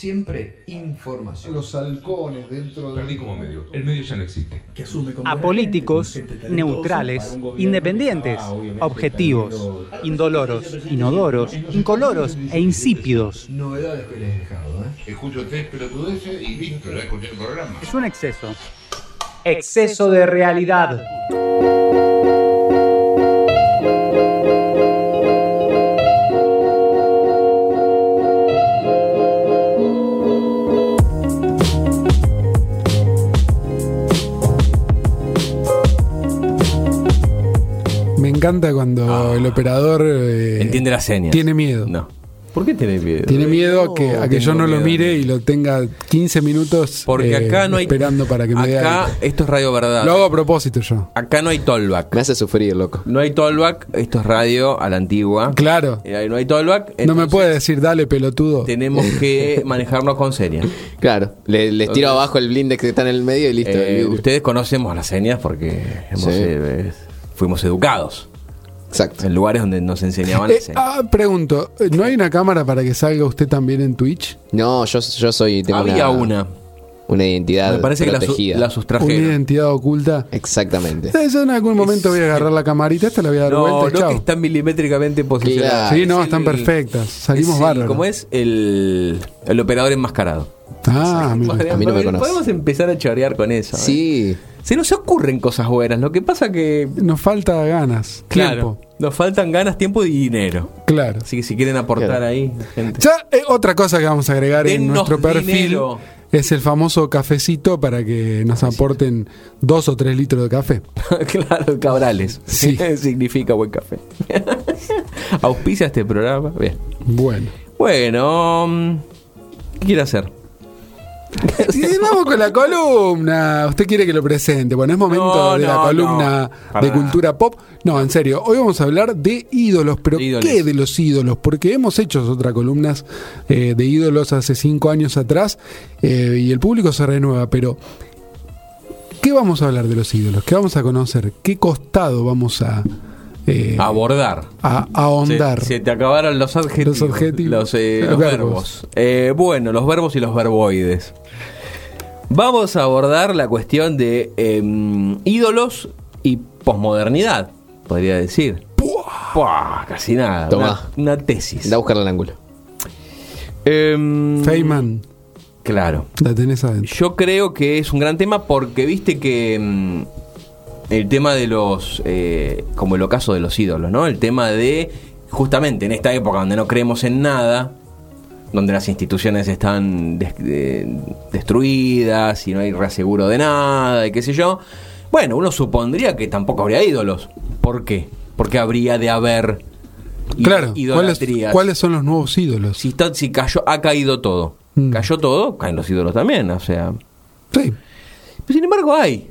siempre información. Los halcones dentro de... Perdí como medio. El medio ya no existe. Apolíticos, neutrales, independientes, objetivos, indoloros, inodoros, incoloros e insípidos. Novedades que les he dejado, ¿eh? Escucho tres pelotudeces y listo, ya escuché el programa. Es un exceso. Exceso de realidad. Encanta cuando el operador eh, Entiende las señas. tiene miedo. No. ¿Por qué tiene miedo? Tiene miedo a que, a que yo no lo mire y lo tenga 15 minutos Porque eh, acá no hay. esperando para que me dé Acá, algo. esto es radio verdad. Lo hago a propósito yo. Acá no hay tollback. Me hace sufrir, loco. No hay tollback. Esto es radio a la antigua. Claro. Eh, no hay tollback. No me puede decir, dale, pelotudo. Tenemos que manejarnos con señas. Claro, le- les tiro abajo el blindex que está en el medio y listo. Eh, ustedes conocemos las señas porque hemos, Sí. eh, fuimos educados Exacto. en lugares donde nos enseñaban Eh, ah, pregunto, ¿no hay una cámara para que salga usted también en Twitch? No, yo, yo soy. Tengo Había una. una identidad Me parece que la, su- la Una identidad oculta. Exactamente. Eh, Yo en algún momento voy a agarrar la camarita, esta la voy a dar No, vuelta no chao. que están milimétricamente posicionadas. Sí, no, Es están el- perfectas. Salimos es bárbaros. ¿Cómo es? El, el operador enmascarado. Ah, mira. A mí no me conoce. Podemos empezar a chorear con eso. ¿eh? Sí. Se nos ocurren cosas buenas. Lo que pasa que. Nos falta ganas, Claro. tiempo. Nos faltan ganas, tiempo y dinero. Claro. Así que si quieren aportar Claro. ahí, gente. Ya, eh, otra cosa que vamos a agregar en nuestro perfil dinero. Es el famoso cafecito para que nos aporten dos o tres litros de café. claro, cabrales. Sí. Significa buen café. Auspicia este programa. Bien. Bueno. Bueno, mm, ¿qué quiere hacer? Y vamos con la columna. Usted quiere que lo presente. Bueno, es momento No, de la no, columna no. De cultura pop. No, en serio. Hoy vamos a hablar de ídolos. ¿Pero Ídoles. qué de los ídolos? Porque hemos hecho otras columnas eh, de ídolos hace cinco años atrás eh, y el público se renueva. Pero, ¿qué vamos a hablar de los ídolos? ¿Qué vamos a conocer? ¿Qué costado vamos a, eh, Abordar. a, ahondar? Se, se te acabaron los adjetivos. Los adjetivos. Los, eh, Los los verbos. verbos. Eh, bueno, los verbos y los verboides. Vamos a abordar la cuestión de em, ídolos y posmodernidad, podría decir. Puah, casi nada. Tomá. Una, una tesis. Da a buscar el ángulo. Em, Feynman, Claro. la tenés adentro. Yo creo que es un gran tema porque viste que mm, el tema de los, eh, como el ocaso de los ídolos, ¿no? El tema de, justamente en esta época donde no creemos en nada, donde las instituciones están des- de- destruidas y no hay reaseguro de nada y qué sé yo, bueno, uno supondría que tampoco habría ídolos. ¿Por qué? Porque habría de haber Claro, ¿cuáles, idolatrías. cuáles son los nuevos ídolos? Si, está- si cayó, ha caído todo. Mm. Cayó todo, caen los ídolos también, o sea... Sí. Pero sin embargo hay.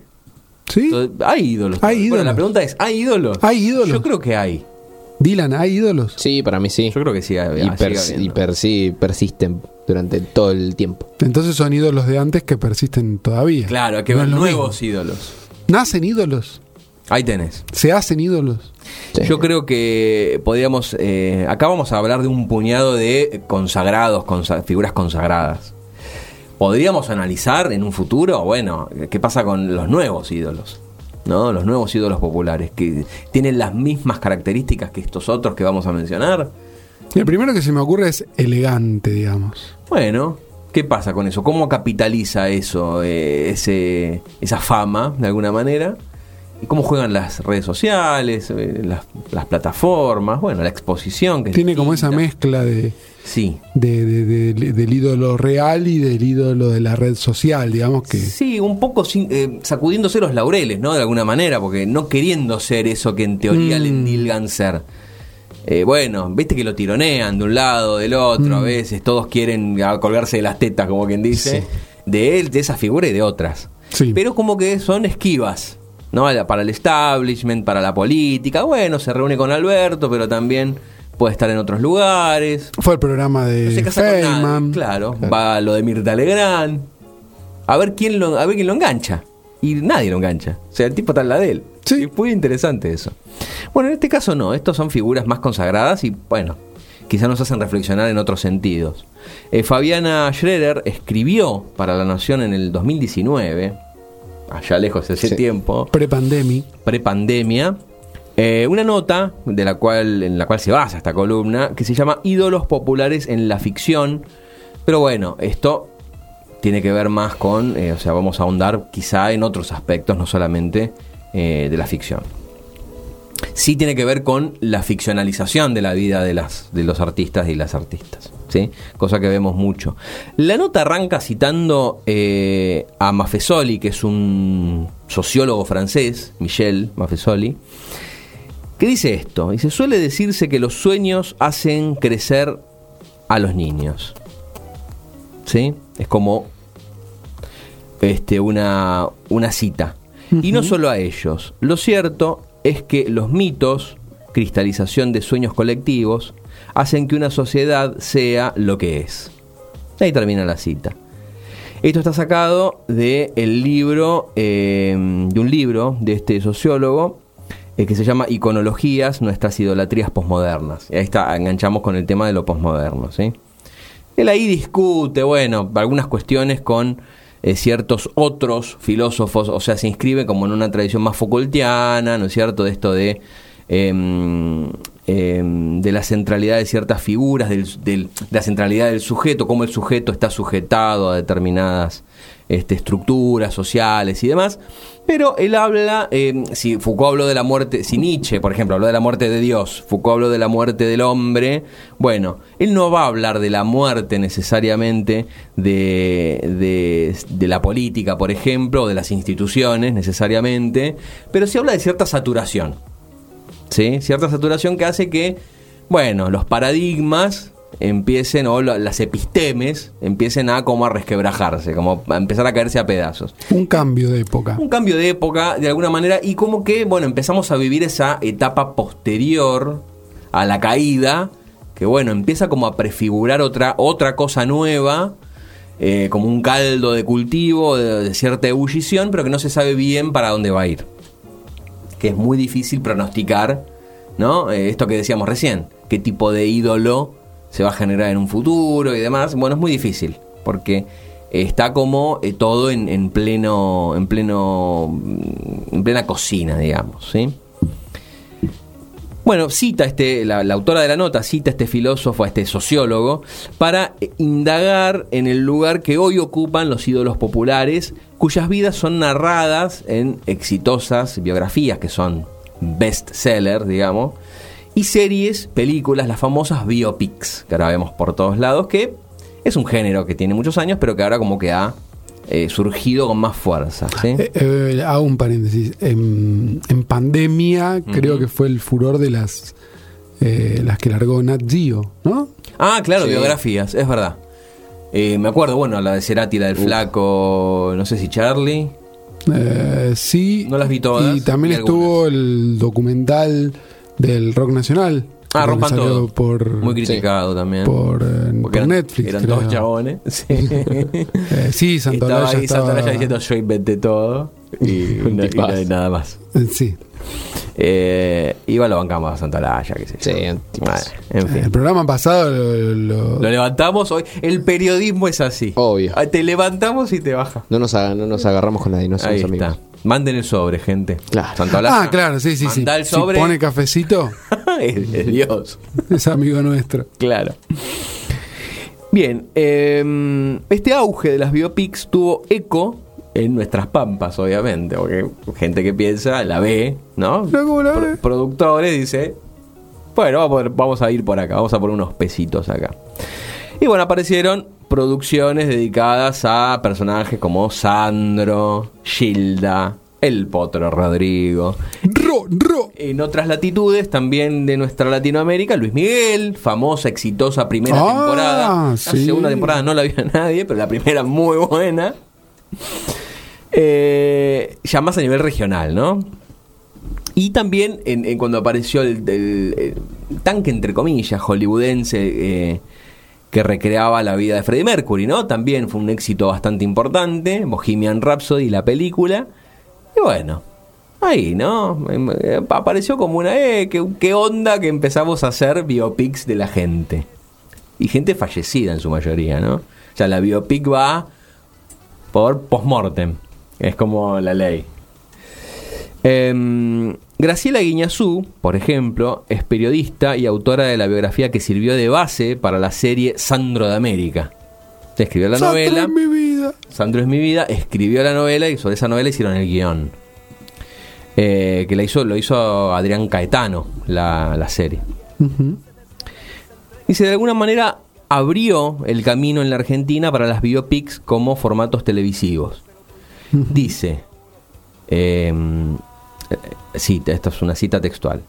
¿Sí? Hay ídolos. Hay Bueno, ídolos. la pregunta es, ¿hay ídolos? ¿Hay ídolos? Yo creo que hay. Dylan, ¿hay ídolos? Sí, para mí sí. Yo creo que sí. hay- Y, habiendo. y per- sí, persisten durante todo el tiempo. Entonces son ídolos de antes que persisten todavía. Claro, hay que No nuevos mismo. ídolos. ¿Nacen ídolos? Ahí tenés. ¿Se hacen ídolos? Sí. Yo creo que podríamos. eh, acá vamos a hablar de un puñado de consagrados, consa- figuras consagradas. Podríamos analizar en un futuro, bueno, qué pasa con los nuevos ídolos. ¿No? Los nuevos ídolos populares, que tienen las mismas características que estos otros que vamos a mencionar. El primero que se me ocurre es elegante, digamos. Bueno, ¿qué pasa con eso? ¿Cómo capitaliza eso, eh, ese, esa fama, de alguna manera? ¿Y cómo juegan las redes sociales, eh, las, las plataformas? Bueno, la exposición que es Tiene como esa mezcla de, Sí. de- de- de- del ídolo real y del ídolo de la red social, digamos que... Sí, un poco sin- eh, sacudiéndose los laureles, ¿no? De alguna manera, porque no queriendo ser eso que en teoría Mm. le endilgan ser. Eh, bueno, viste que lo tironean de un lado, del otro, a Mm. veces todos quieren colgarse de las tetas, como quien dice, Sí. de él, de esa figura y de otras. Sí. Pero como que son esquivas, ¿no? Para el establishment, para la política. Bueno, se reúne con Alberto, pero también puede estar en otros lugares. Fue el programa No de se casa con nadie, Feynman. claro. Va a lo de Mirta Legrand. A ver quién lo, a ver quién lo engancha. Y nadie lo engancha. O sea, el tipo está en la de él. Sí. Es muy interesante eso. Bueno, en este caso no. Estos son figuras más consagradas y, bueno, quizá nos hacen reflexionar en otros sentidos. Eh, Fabiana Schroeder escribió para La Nación en el 2019, allá lejos de ese Sí. tiempo, Prepandemic. prepandemia, eh, una nota de la cual, en la cual se basa esta columna, que se llama Ídolos populares en la ficción. Pero bueno, esto tiene que ver más con, eh, o sea, vamos a ahondar quizá en otros aspectos, no solamente eh, de la ficción. Sí tiene que ver con la ficcionalización de la vida de, las, de los artistas y las artistas, ¿sí? Cosa que vemos mucho. La nota arranca citando eh, a Maffesoli, que es un sociólogo francés, Michel Maffesoli, que dice esto. Dice, suele decirse que los sueños hacen crecer a los niños. ¿Sí? Es como este, una, una cita. Y no solo a ellos. Lo cierto es que los mitos, cristalización de sueños colectivos, hacen que una sociedad sea lo que es. Ahí termina la cita. Esto está sacado de el libro, eh, de un libro de este sociólogo eh, que se llama Iconologías, nuestras idolatrías posmodernas. Ahí está, enganchamos con el tema de lo posmoderno, ¿sí? Él ahí discute, bueno, algunas cuestiones con eh, ciertos otros filósofos, o sea, se inscribe como en una tradición más Foucaultiana, ¿no es cierto? De esto de, em, em, de la centralidad de ciertas figuras, del, de la centralidad del sujeto, cómo el sujeto está sujetado a determinadas este, estructuras sociales y demás. Pero él habla, eh, si Foucault habló de la muerte, si Nietzsche, por ejemplo, habló de la muerte de Dios, Foucault habló de la muerte del hombre, bueno, él no va a hablar de la muerte necesariamente de, de, la política, por ejemplo, o de las instituciones necesariamente, pero sí habla de cierta saturación. ¿sí? Cierta saturación que hace que, bueno, los paradigmas empiecen, o las epistemes, empiecen a como a resquebrajarse, como a empezar a caerse a pedazos. Un cambio de época. Un cambio de época, de alguna manera, y como que, bueno, empezamos a vivir esa etapa posterior a la caída, que bueno, empieza como a prefigurar otra, otra cosa nueva, eh, como un caldo de cultivo, de, de cierta ebullición, pero que no se sabe bien para dónde va a ir. Que es muy difícil pronosticar, ¿no? Eh, esto que decíamos recién, qué tipo de ídolo se va a generar en un futuro y demás. Bueno, es muy difícil, porque está como eh, todo en, en pleno, en pleno, mm, en plena cocina, digamos, ¿sí? Bueno, cita este, la, la autora de la nota cita a este filósofo, a este sociólogo, para eh, indagar en el lugar que hoy ocupan los ídolos populares, cuyas vidas son narradas en exitosas biografías que son bestsellers, digamos, y series, películas, las famosas biopics, que ahora vemos por todos lados, que es un género que tiene muchos años, pero que ahora como que ha eh, surgido con más fuerza. ¿sí? Eh, eh, hago un paréntesis. En, en pandemia creo que fue el furor de las eh, las que largó Nat Geo, ¿no? Ah, claro, Sí. biografías, es verdad. Eh, me acuerdo, bueno, la de Cerati, la del flaco, no sé si Charlie. Eh, sí. No las vi todas, Y también estuvo el documental del rock nacional. Ah, rompan todo. Por, Muy criticado también. por, eh, por eran, Netflix. Eran creo. dos chabones. Sí. Eh, sí, Santolaya estaba ahí estaba- Santolaya diciendo yo inventé todo. Y, nada más. Eh, Sí. Eh, igual lo bancamos a Santolaya, qué sé yo. Sí. Bueno, en fin. El programa pasado lo, lo- Lo levantamos hoy. El periodismo es así. Obvio. Ah, Te levantamos y te baja. No nos, haga- no nos agarramos con nadie, no somos Ahí amigos. está. Manden el sobre, gente. Claro. Santolaya. Ah, claro, sí, sí, sí. Manda el Si sobre. pone cafecito, es, es Dios. es amigo nuestro. Claro. Bien, eh, este auge de las biopics tuvo eco en nuestras pampas, obviamente, porque gente que piensa, la ve, ¿no? No, ¿cómo la Pro- ve? productores dice, bueno, vamos a, poner- vamos a ir por acá, vamos a poner unos pesitos acá. Y bueno, aparecieron producciones dedicadas a personajes como Sandro, Gilda, El Potro Rodrigo, Ro, ro. en otras latitudes, también de nuestra Latinoamérica, Luis Miguel, famosa, exitosa primera Ah, temporada. La sí. segunda temporada no la vio nadie, pero la primera muy buena. Eh, ya más a nivel regional, ¿no? Y también en, en cuando apareció el, el- el tanque, entre comillas, hollywoodense eh, que recreaba la vida de Freddie Mercury, ¿no? También fue un éxito bastante importante, Bohemian Rhapsody, la película. Y bueno, ahí, ¿no? Apareció como una, eh, ¿qué, qué onda que empezamos a hacer biopics de la gente. Y gente fallecida en su mayoría, ¿no? O sea, la biopic va por postmortem. Es como la ley. Em, Graciela Guiñazú, por ejemplo, es periodista y autora de la biografía que sirvió de base para la serie Sandro de América. Escribió la Sandra novela. es mi vida. Sandro es mi vida, escribió la novela y sobre esa novela hicieron el guion. Eh, que la hizo, lo hizo Adrián Caetano, la, la serie. Dice, de alguna manera abrió el camino en la Argentina para las biopics como formatos televisivos. Dice, eh, cita, esta es una cita textual.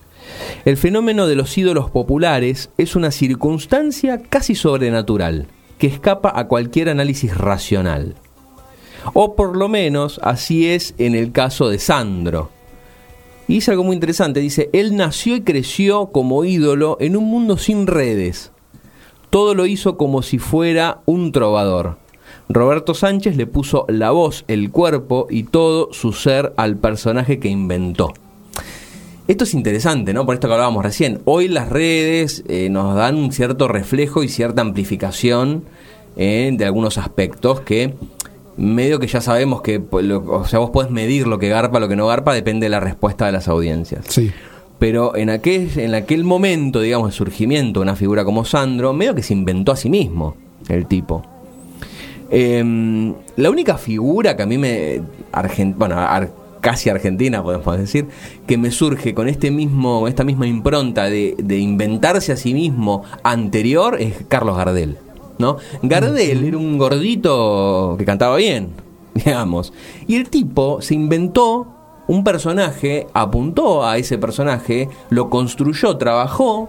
El fenómeno de los ídolos populares es una circunstancia casi sobrenatural que escapa a cualquier análisis racional. O por lo menos así es en el caso de Sandro. Y dice algo muy interesante, dice, él nació y creció como ídolo en un mundo sin redes. Todo lo hizo como si fuera un trovador. Roberto Sánchez le puso la voz, el cuerpo y todo su ser al personaje que inventó. Esto es interesante, ¿no? Por esto que hablábamos recién. Hoy las redes eh, nos dan un cierto reflejo y cierta amplificación eh, de algunos aspectos que medio que ya sabemos que, pues, lo- o sea, vos podés medir lo que garpa, lo que no garpa, depende de la respuesta de las audiencias. Sí. Pero en aquel, en aquel momento, digamos, de surgimiento de una figura como Sandro, medio que se inventó a sí mismo el tipo. Em, la única figura que a mí me. argen- bueno, ar- casi argentina, podemos decir, que me surge con este mismo, esta misma impronta de, de inventarse a sí mismo anterior es Carlos Gardel. ¿no? Gardel era un gordito que cantaba bien, digamos. Y el tipo se inventó un personaje, apuntó a ese personaje, lo construyó, trabajó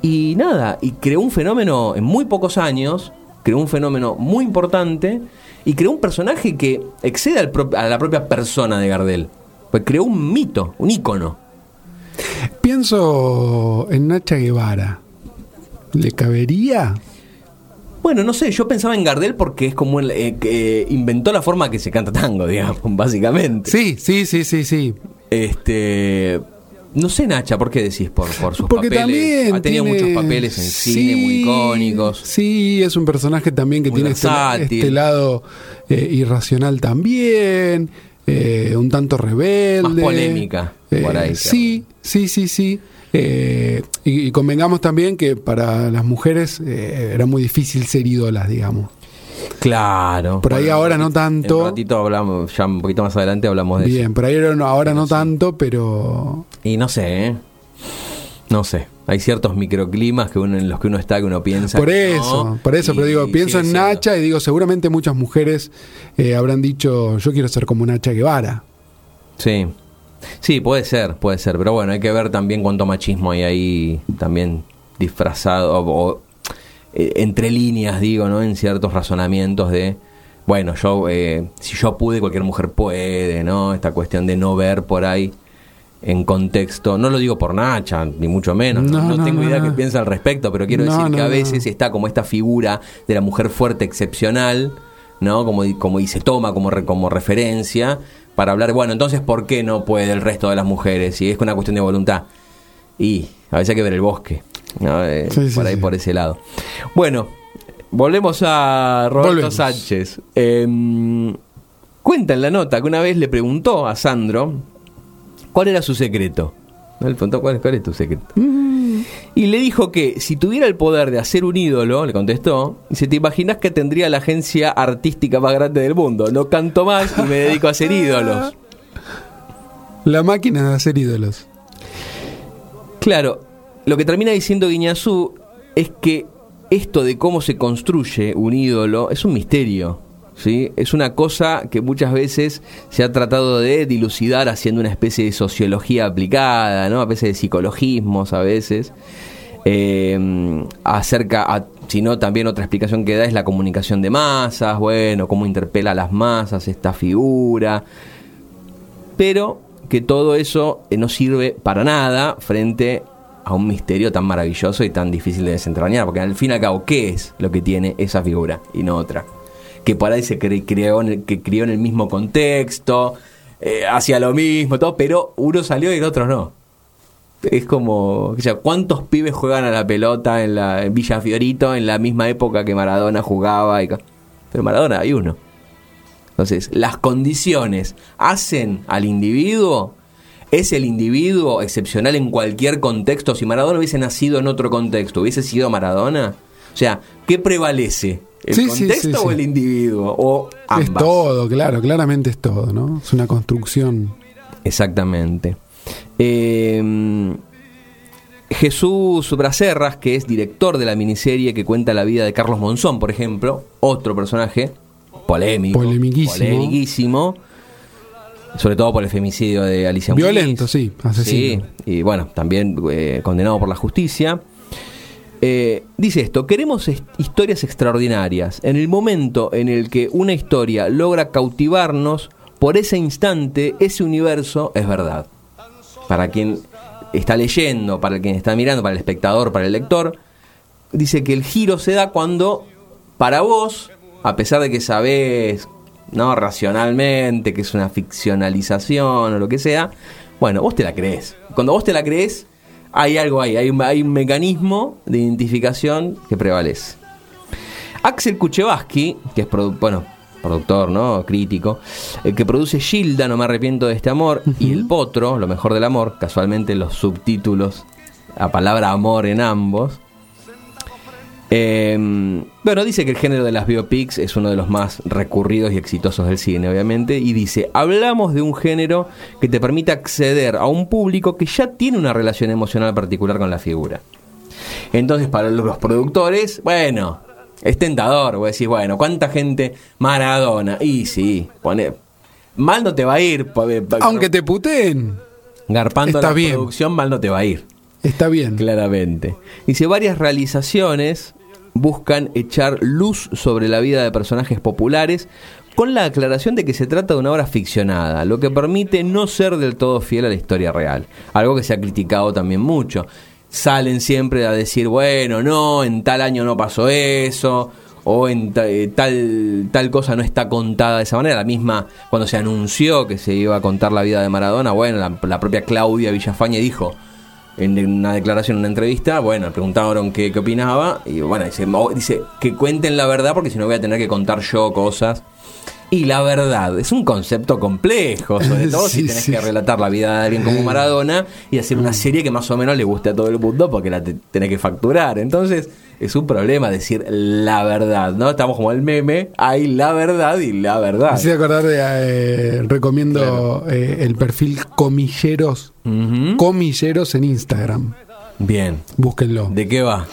y nada, y creó un fenómeno en muy pocos años, creó un fenómeno muy importante y creó un personaje que excede al a la propia persona de Gardel. Pues creó un mito, un ícono. Pienso en Nacha Guevara. ¿Le cabería? Bueno, no sé, yo pensaba en Gardel porque es como el eh, que inventó la forma que se canta tango, digamos, básicamente. Sí, sí, sí, sí, sí. Este. No sé, Nacha, ¿por qué decís por, por sus Porque papeles? también ha tenido tiene- muchos papeles en sí, cine muy icónicos. Sí, es un personaje también que Muy tiene este, este lado eh, irracional también, eh, un tanto rebelde. Más polémica, Eh, por ahí, Sí, sí, sí, sí. Eh, y, y convengamos también que para las mujeres eh, era muy difícil ser ídolas, digamos. Claro. Por ahí Bueno, ahora no tanto. un ratito hablamos, ya un poquito más adelante hablamos de Bien, por ahí ahora no, tanto, pero eso. Y no sé, ¿eh? No sé. Hay ciertos microclimas que uno, en los que uno está que uno piensa. Por eso, no, por eso, y pero digo, pienso en siendo. Nacha y digo, seguramente muchas mujeres eh, habrán dicho, yo quiero ser como Nacha Guevara. Sí. Sí, puede ser, puede ser. Pero bueno, hay que ver también cuánto machismo hay ahí también disfrazado o, o, eh, entre líneas, digo, ¿no? En ciertos razonamientos de, bueno, yo, eh, si yo pude, cualquier mujer puede, ¿no? Esta cuestión de no ver por ahí en contexto, no lo digo por Nacha, ni mucho menos, no, No, no tengo no, idea qué piensa al respecto, pero quiero decir que a veces está como esta figura de la mujer fuerte excepcional, ¿no? Como, como y se toma como, re- como referencia para hablar, bueno, entonces, ¿por qué no puede el resto de las mujeres? Si es una cuestión de voluntad. Y a veces hay que ver el bosque, ¿no? Eh, Sí, sí, por ahí, sí. por ese lado. Bueno, volvemos a Roberto Volvemos. Sánchez. Em, cuenta en la nota que una vez le preguntó a Sandro cuál era su secreto. ¿No? Le preguntó cuál, cuál es tu secreto. Y le dijo que si tuviera el poder de hacer un ídolo, le contestó, dice, ¿te imaginas que tendría la agencia artística más grande del mundo? No canto más y me dedico a hacer ídolos. La máquina de hacer ídolos. Claro, lo que termina diciendo Guiñazú es que esto de cómo se construye un ídolo es un misterio. ¿sí? Es una cosa que muchas veces se ha tratado de dilucidar haciendo una especie de sociología aplicada, ¿no? a veces de psicologismos, a veces. Eh, acerca, a, si no, también otra explicación que da es la comunicación de masas, bueno, cómo interpela a las masas esta figura pero que todo eso eh, no sirve para nada frente a un misterio tan maravilloso y tan difícil de desentrañar, porque al fin y al cabo, ¿qué es lo que tiene esa figura y no otra? Que por ahí se cre- creó en el, que crió en el mismo contexto, eh, hacía lo mismo, todo, pero uno salió y el otro no. Es como, o sea, ¿cuántos pibes juegan a la pelota en la en Villa Fiorito en la misma época que Maradona jugaba? Pero Maradona hay uno. Entonces, las condiciones hacen al individuo. ¿Es el individuo excepcional en cualquier contexto? Si Maradona hubiese nacido en otro contexto, ¿hubiese sido Maradona? O sea, ¿qué prevalece? ¿El Sí, contexto sí, o el individuo? O ambas. Es todo, claro, claramente es todo, ¿no? Es una construcción. Exactamente. Eh, Jesús Bracerras, que es director de la miniserie que cuenta la vida de Carlos Monzón, por ejemplo, otro personaje polémico, Polemiquísimo. polemiquísimo, sobre todo por el femicidio de Alicia Muñiz. Violento, sí, asesino. Sí, y bueno, también eh, condenado por la justicia. Eh, dice esto, queremos est- historias extraordinarias. En el momento en el que una historia logra cautivarnos, por ese instante, ese universo es verdad. Para quien está leyendo, para quien está mirando, para el espectador, para el lector, dice que el giro se da cuando, para vos, a pesar de que sabés, ¿no? Racionalmente, que es una ficcionalización o lo que sea, bueno, vos te la crees. Cuando vos te la crees, hay algo ahí, hay un, hay un mecanismo de identificación que prevalece. Axel Kuchevaski, que es produ- bueno, productor, ¿no? Crítico, el que produce Gilda, no me arrepiento de este amor, y El Potro, lo mejor del amor, casualmente los subtítulos, la palabra amor en ambos. Eh, bueno, dice que el género de las biopics es uno de los más recurridos y exitosos del cine, obviamente, y dice, hablamos de un género que te permite acceder a un público que ya tiene una relación emocional particular con la figura. Entonces, para los productores, bueno, es tentador. Vos decís, bueno, ¿cuánta gente Maradona? Y sí, pone. Mal no te va a ir. Aunque te puteen, Garpando está la bien. producción, mal no te va a ir. está bien. Claramente. Dice, varias realizaciones buscan echar luz sobre la vida de personajes populares con la aclaración de que se trata de una obra ficcionada, lo que permite no ser del todo fiel a la historia real. Algo que se ha criticado también mucho. Salen siempre a decir, bueno, no, en tal año no pasó eso, o en eh, tal, tal cosa no está contada de esa manera. La misma, cuando se anunció que se iba a contar la vida de Maradona, bueno, la, la propia Claudia Villafañe dijo, en una declaración, en una entrevista, bueno, preguntaron qué, qué opinaba, y bueno, dice, "Mo- dice que cuenten la verdad porque si no voy a tener que contar yo cosas. Y la verdad, es un concepto complejo, sobre todo si tenés sí. que relatar la vida de alguien como Maradona y hacer una serie que más o menos le guste a todo el mundo porque la te- tenés que facturar. Entonces, es un problema decir la verdad, ¿no? Estamos como el meme, hay la verdad y la verdad. Me hice acordar de. eh, recomiendo eh, el perfil Comilleros. Comilleros en Instagram. Bien. Búsquenlo. ¿De qué va?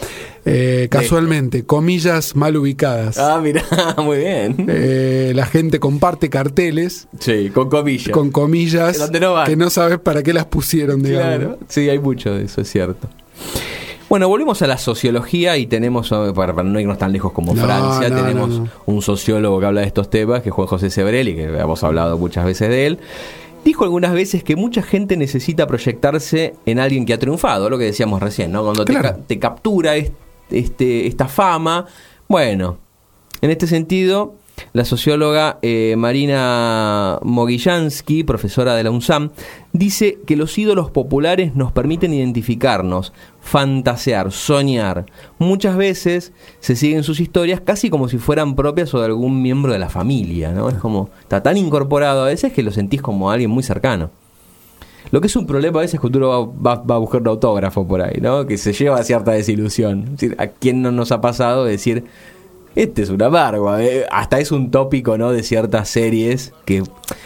Eh, casualmente, comillas mal ubicadas. Ah, mira, muy bien. Eh, la gente comparte carteles Sí, con comillas. con comillas no que no sabes para qué las pusieron, digamos. Claro, sí, hay mucho de eso, es cierto. Bueno, volvemos a la sociología y tenemos, eh, para, para no irnos tan lejos como No, Francia, no, tenemos no, un sociólogo que habla de estos temas, que es Juan José Sebrelli, que hemos hablado muchas veces de él. Dijo algunas veces que mucha gente necesita proyectarse en alguien que ha triunfado, lo que decíamos recién, ¿no? Cuando te, Claro. te captura est- este, esta fama, bueno, en este sentido, la socióloga eh, Marina Mogillansky, profesora de la UNSAM, dice que los ídolos populares nos permiten identificarnos, fantasear, soñar. Muchas veces se siguen sus historias casi como si fueran propias o de algún miembro de la familia, ¿no? Es como, está tan incorporado a veces que lo sentís como alguien muy cercano. Lo que es un problema a veces es que uno va, va- va a buscar un autógrafo por ahí, ¿no? Que se lleva a cierta desilusión. Es decir, ¿a quién no nos ha pasado de decir, este es una amargo? eh? Hasta es un tópico, ¿no? De ciertas series que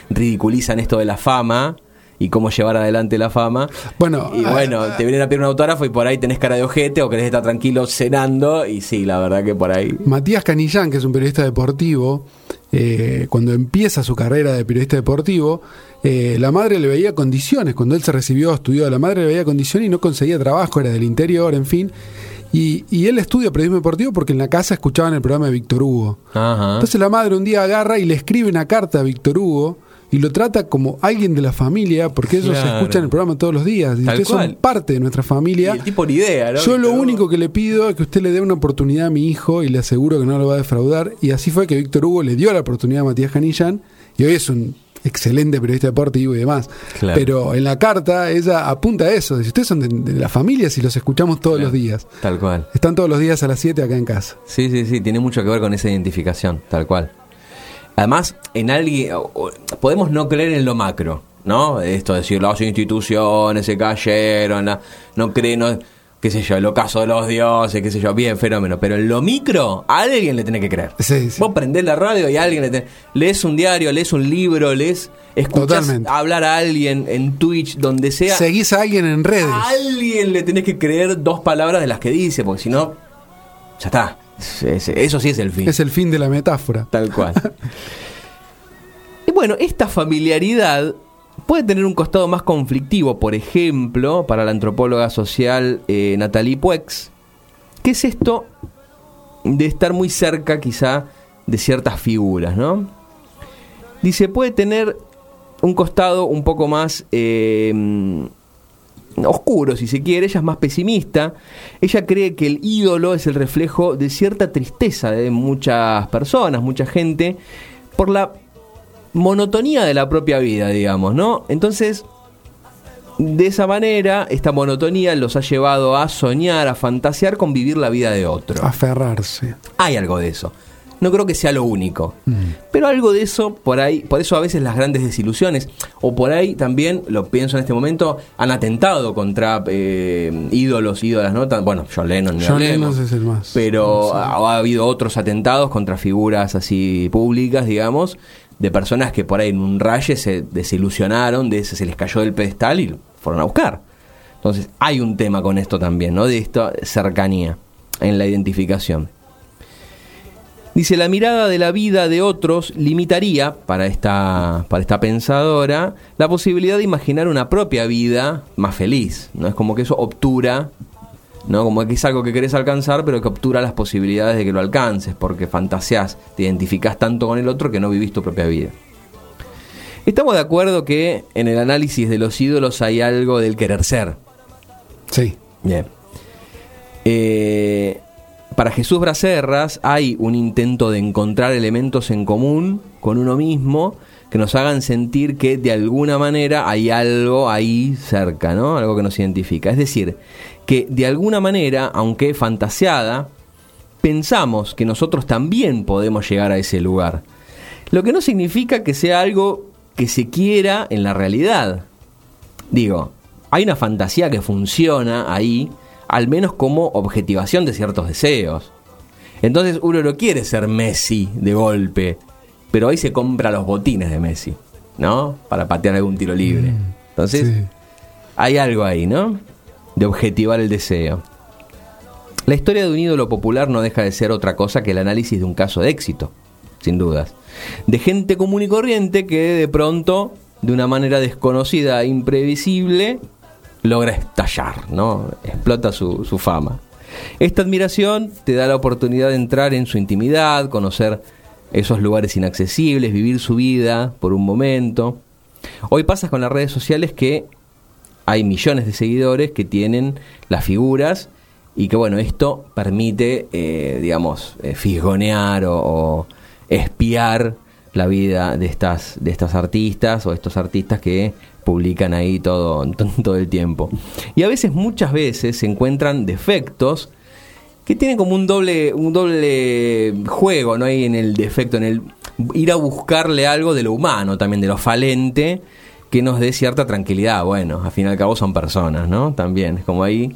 ridiculizan esto de la fama y cómo llevar adelante la fama. Bueno, y ah, bueno, te vienen a pedir un autógrafo y por ahí tenés cara de ojete o querés estar tranquilo cenando y sí, la verdad que por ahí... Matías Canillán, que es un periodista deportivo, eh, cuando empieza su carrera de periodista deportivo, eh, la madre le veía condiciones. Cuando él se recibió, estudió, la madre le veía condiciones y no conseguía trabajo, era del interior, en fin. Y, y él estudia periodismo deportivo porque en la casa escuchaban el programa de Víctor Hugo. Ajá. Entonces la madre un día agarra y le escribe una carta a Víctor Hugo y lo trata como alguien de la familia, porque ellos Claro. escuchan el programa todos los días. Y Tal ustedes cual. son parte de nuestra familia. Y el tipo idea, ¿no? Yo lo único que le pido es que usted le dé una oportunidad a mi hijo y le aseguro que no lo va a defraudar. Y así fue que Víctor Hugo le dio la oportunidad a Matías Canillán y hoy es un excelente periodista deportivo y demás. Claro. Pero en la carta ella apunta a eso. Dice, ustedes son de, de la familia si los escuchamos todos los días. Tal cual. Están todos los días a las 7 acá en casa. Sí, sí, sí, tiene mucho que ver con esa identificación, tal cual. Además, en alguien podemos no creer en lo macro, ¿no? Esto de decir las instituciones se cayeron, la- no creen, no, qué sé yo, el ocaso de los dioses, qué sé yo, bien, fenómeno. Pero en lo micro, a alguien le tenés que creer. Sí, sí. Vos prendés la radio y a alguien le tenés. Lees un diario, lees un libro, lees. Escuchás Totalmente. hablar a alguien en Twitch, donde sea. Seguís a alguien en redes. A alguien le tenés que creer dos palabras de las que dice, porque si no, ya está. Es- Eso sí es el fin. Es el fin de la metáfora. Tal cual. y bueno, esta familiaridad puede tener un costado más conflictivo, por ejemplo, para la antropóloga social eh, Natalie Puex. ¿Qué es esto de estar muy cerca quizá de ciertas figuras, no? Dice, puede tener un costado un poco más eh, oscuro, si se quiere, ella es más pesimista. Ella cree que el ídolo es el reflejo de cierta tristeza de muchas personas, mucha gente, por la monotonía de la propia vida, digamos, ¿no? Entonces, de esa manera, esta monotonía los ha llevado a soñar, a fantasear con vivir la vida de otro. Aferrarse. Hay algo de eso. No creo que sea lo único. Mm. Pero algo de eso, por ahí, por eso a veces las grandes desilusiones, o por ahí también, lo pienso en este momento, han atentado contra eh, ídolos, ídolas, ¿no? Tan- Bueno, John Lennon, John. Lennon es el más. Pero ha habido otros atentados contra figuras así públicas, digamos, de personas que por ahí en un raye se desilusionaron, de ese se les cayó del pedestal y fueron a buscar. Entonces, hay un tema con esto también, ¿no? De esta cercanía en la identificación. Dice, la mirada de la vida de otros limitaría, para esta, para esta pensadora, la posibilidad de imaginar una propia vida más feliz. ¿no? Es como que eso obtura, ¿no? como que es algo que querés alcanzar, pero que obtura las posibilidades de que lo alcances, porque fantaseás, te identificás tanto con el otro que no vivís tu propia vida. Estamos de acuerdo que en el análisis de los ídolos hay algo del querer ser. Sí. Bien. Eh, para Jesús Bracerras hay un intento de encontrar elementos en común con uno mismo que nos hagan sentir que de alguna manera hay algo ahí cerca, ¿no? Algo que nos identifica. Es decir, que de alguna manera, aunque fantaseada, pensamos que nosotros también podemos llegar a ese lugar. Lo que no significa que sea algo que se quiera en la realidad. Digo, hay una fantasía que funciona ahí, al menos como objetivación de ciertos deseos. Entonces uno no quiere ser Messi de golpe, pero ahí se compra los botines de Messi, ¿no? Para patear algún tiro libre. Entonces, Sí. hay algo ahí, ¿no? De objetivar el deseo. La historia de un ídolo popular no deja de ser otra cosa que el análisis de un caso de éxito, sin dudas. De gente común y corriente que de pronto, de una manera desconocida e imprevisible, logra estallar, ¿no? Explota su, su fama. Esta admiración te da la oportunidad de entrar en su intimidad, conocer esos lugares inaccesibles, vivir su vida por un momento. Hoy pasa con las redes sociales que hay millones de seguidores que tienen las figuras y que bueno, esto permite, eh, digamos, eh, fisgonear o, espiar la vida de estas, de estas artistas o estos artistas que publican ahí todo, todo el tiempo. Y a veces, muchas veces, se encuentran defectos que tienen como un doble, un doble juego, ¿no? Hay en el defecto, en el ir a buscarle algo de lo humano, también de lo falente, que nos dé cierta tranquilidad. Bueno, al fin y al cabo son personas, ¿no? También, es como ahí.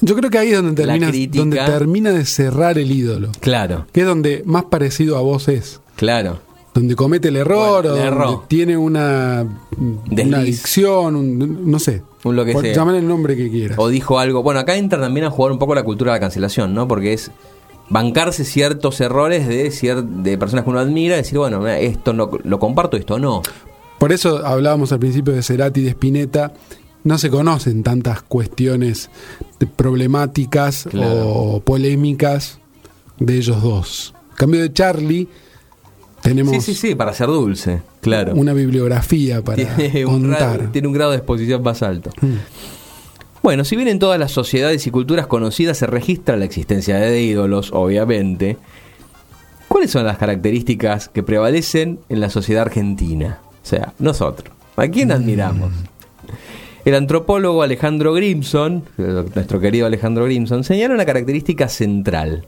Yo creo que ahí es donde termina, crítica. donde termina de cerrar el ídolo. Claro, Que es donde más parecido a vos es. claro. Donde comete el error Bueno, o donde tiene una, Desliz. una adicción, un- no sé. Un lo que Pon- sea. Llámale el nombre que quieras. O dijo algo. Bueno, acá entra también a jugar un poco la cultura de la cancelación, ¿no? Porque es bancarse ciertos errores de, cier- de personas que uno admira y decir, bueno, esto no, lo comparto, esto no. Por eso hablábamos al principio de Cerati y de Spinetta. No se conocen tantas cuestiones problemáticas Claro. o polémicas de ellos dos. En cambio de Charlie, tenemos Sí, sí, sí, para ser dulce, claro. una bibliografía para tiene, un contar. grado, tiene un grado de exposición más alto. Mm. Bueno, si bien en todas las sociedades y culturas conocidas se registra la existencia de ídolos, obviamente, ¿cuáles son las características que prevalecen en la sociedad argentina? O sea, nosotros. ¿A quién admiramos? El antropólogo Alejandro Grimson, eh, nuestro querido Alejandro Grimson, señala una característica central.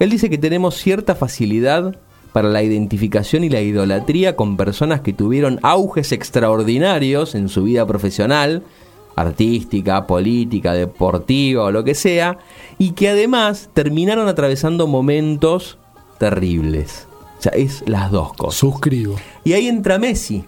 Él dice que tenemos cierta facilidad para la identificación y la idolatría con personas que tuvieron auges extraordinarios en su vida profesional, artística, política, deportiva o lo que sea, y que además terminaron atravesando momentos terribles. O sea, es las dos cosas. Suscribo. Y ahí entra Messi,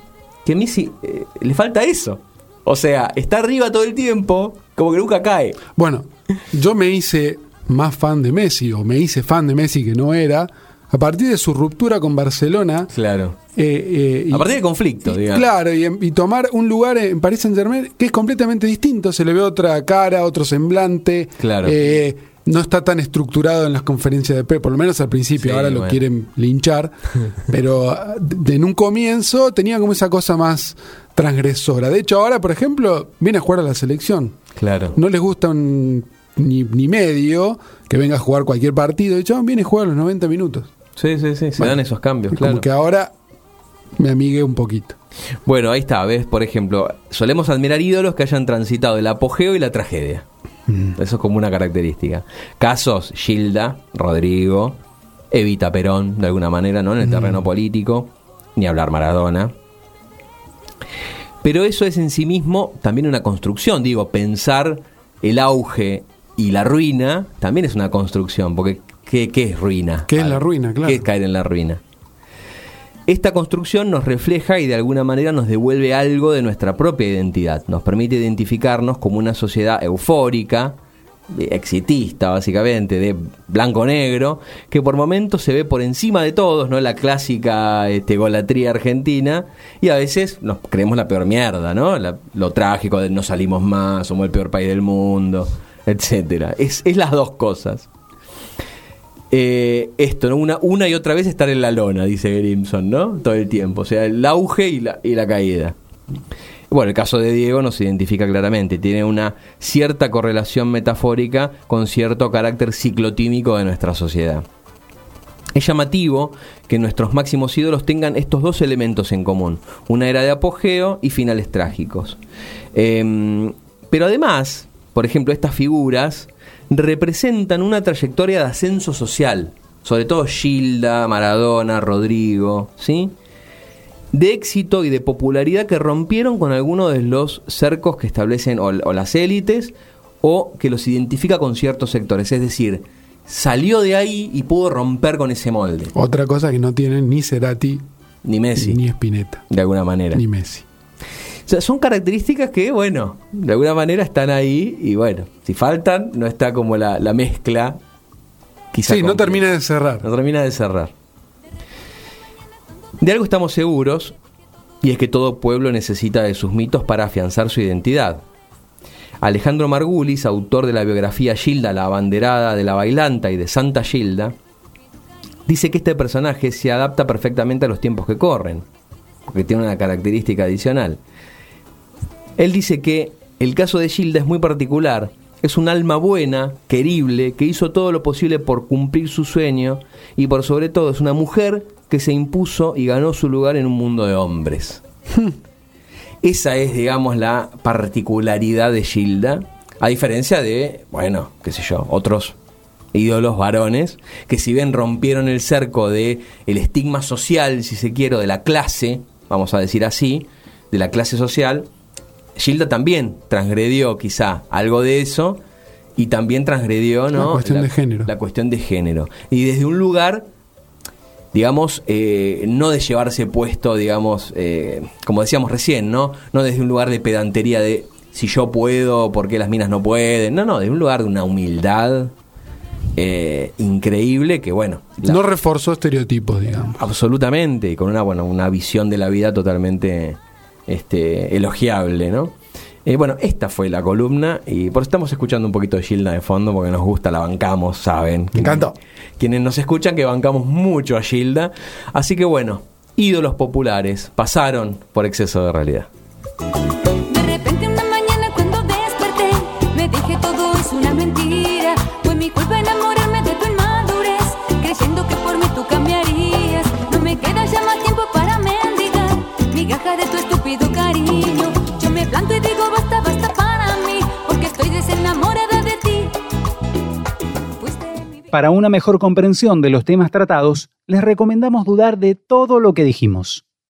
que Messi eh, le falta eso. O sea, está arriba todo el tiempo, como que nunca cae. Bueno, yo me hice más fan de Messi, o me hice fan de Messi que no era, a partir de su ruptura con Barcelona. Claro. eh, eh, y- A partir del conflicto, y- digamos. Claro, y, y tomar un lugar en Paris Saint Germain que es completamente distinto, se le ve otra cara, otro semblante. Claro. eh, no está tan estructurado en las conferencias de Pep, por lo menos al principio, Sí, ahora lo quieren linchar, pero ah, de- en un comienzo tenía como esa cosa más transgresora. De hecho, ahora, por ejemplo, viene a jugar a la selección. Claro. No les gusta un, ni, ni medio que venga a jugar cualquier partido. De hecho, viene a jugar los 90 minutos. Sí, sí, sí, se Bueno, dan esos cambios, Es claro. Como que ahora me amigué un poquito. Bueno, ahí está, ves, por ejemplo, solemos admirar ídolos que hayan transitado el apogeo y la tragedia. Eso es como una característica. Casos, Gilda, Rodrigo, Evita Perón, de alguna manera, ¿no? En el terreno político, ni hablar Maradona. Pero eso es en sí mismo también una construcción, digo, pensar el auge y la ruina también es una construcción, porque ¿qué, qué es ruina? ¿Qué es la ruina? Claro. ¿Qué es caer en la ruina? Esta construcción nos refleja y de alguna manera nos devuelve algo de nuestra propia identidad. Nos permite identificarnos como una sociedad eufórica, exitista básicamente, de blanco-negro, que por momentos se ve por encima de todos, ¿no? La clásica este, golatría argentina, y a veces nos creemos la peor mierda, ¿no? La- lo trágico de no salimos más, somos el peor país del mundo. Es, es las dos cosas eh, esto. Una, una y otra vez estar en la lona, dice Grimson, ¿no? Todo el tiempo. O sea, el auge y la, y la caída. Bueno, el caso de Diego nos identifica claramente. Tiene una cierta correlación metafórica con cierto carácter ciclotímico de nuestra sociedad. Es llamativo que nuestros máximos ídolos tengan estos dos elementos en común, una era de apogeo y finales trágicos. Em, pero además, por ejemplo, estas figuras representan una trayectoria de ascenso social, sobre todo Gilda, Maradona, Rodrigo, ¿sí? de éxito y de popularidad que rompieron con algunos de los cercos que establecen o, o las élites o que los identifica con ciertos sectores. Es decir, salió de ahí y pudo romper con ese molde. Otra cosa que no tienen ni Cerati Ni Messi, ni Spinetta, de alguna manera. ni Messi. Sea, son características que, bueno, de alguna manera están ahí y bueno, si faltan, no está como la, la mezcla. Quizá Sí, no termina de cerrar. No termina de cerrar. De algo estamos seguros, y es que todo pueblo necesita de sus mitos para afianzar su identidad. Alejandro Margulis, autor de la biografía Gilda, la abanderada de la bailanta y de Santa Gilda, dice que este personaje se adapta perfectamente a los tiempos que corren, porque tiene una característica adicional. Él dice que el caso de Gilda es muy particular. Es un alma buena, querible, que hizo todo lo posible por cumplir su sueño y por sobre todo es una mujer que se impuso y ganó su lugar en un mundo de hombres. Esa es, digamos, la particularidad de Gilda, a diferencia de, bueno, qué sé yo, otros ídolos varones que si bien rompieron el cerco de el estigma social, si se quiere, de la clase, vamos a decir así, de la clase social, Gilda también transgredió quizá algo de eso y también transgredió ¿no? La cuestión de género. La cuestión de género. Y desde un lugar, digamos, eh, no de llevarse puesto, digamos, eh, como decíamos recién, ¿no? No desde un lugar de pedantería de si yo puedo, ¿por qué las minas no pueden? No, no, desde un lugar de una humildad eh, increíble que, bueno, la- No reforzó estereotipos, digamos. absolutamente, y con una, bueno, una visión de la vida totalmente este, elogiable, ¿no? Eh, bueno, esta fue la columna y por eso estamos escuchando un poquito de Gilda de fondo porque nos gusta, la bancamos, saben. Me encantó. Quienes nos escuchan que bancamos mucho a Gilda. Así que bueno, ídolos populares pasaron por exceso de realidad. Para una mejor comprensión de los temas tratados, les recomendamos dudar de todo lo que dijimos.